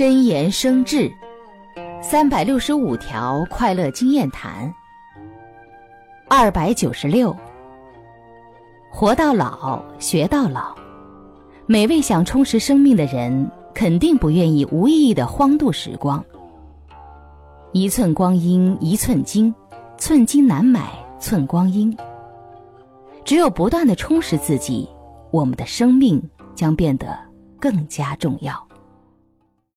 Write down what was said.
真言生智，三百六十五条快乐经验谈。二百九十六，活到老，学到老。每位想充实生命的人，肯定不愿意无意义的荒度时光。一寸光阴一寸金，寸金难买寸光阴。只有不断的充实自己，我们的生命将变得更加重要。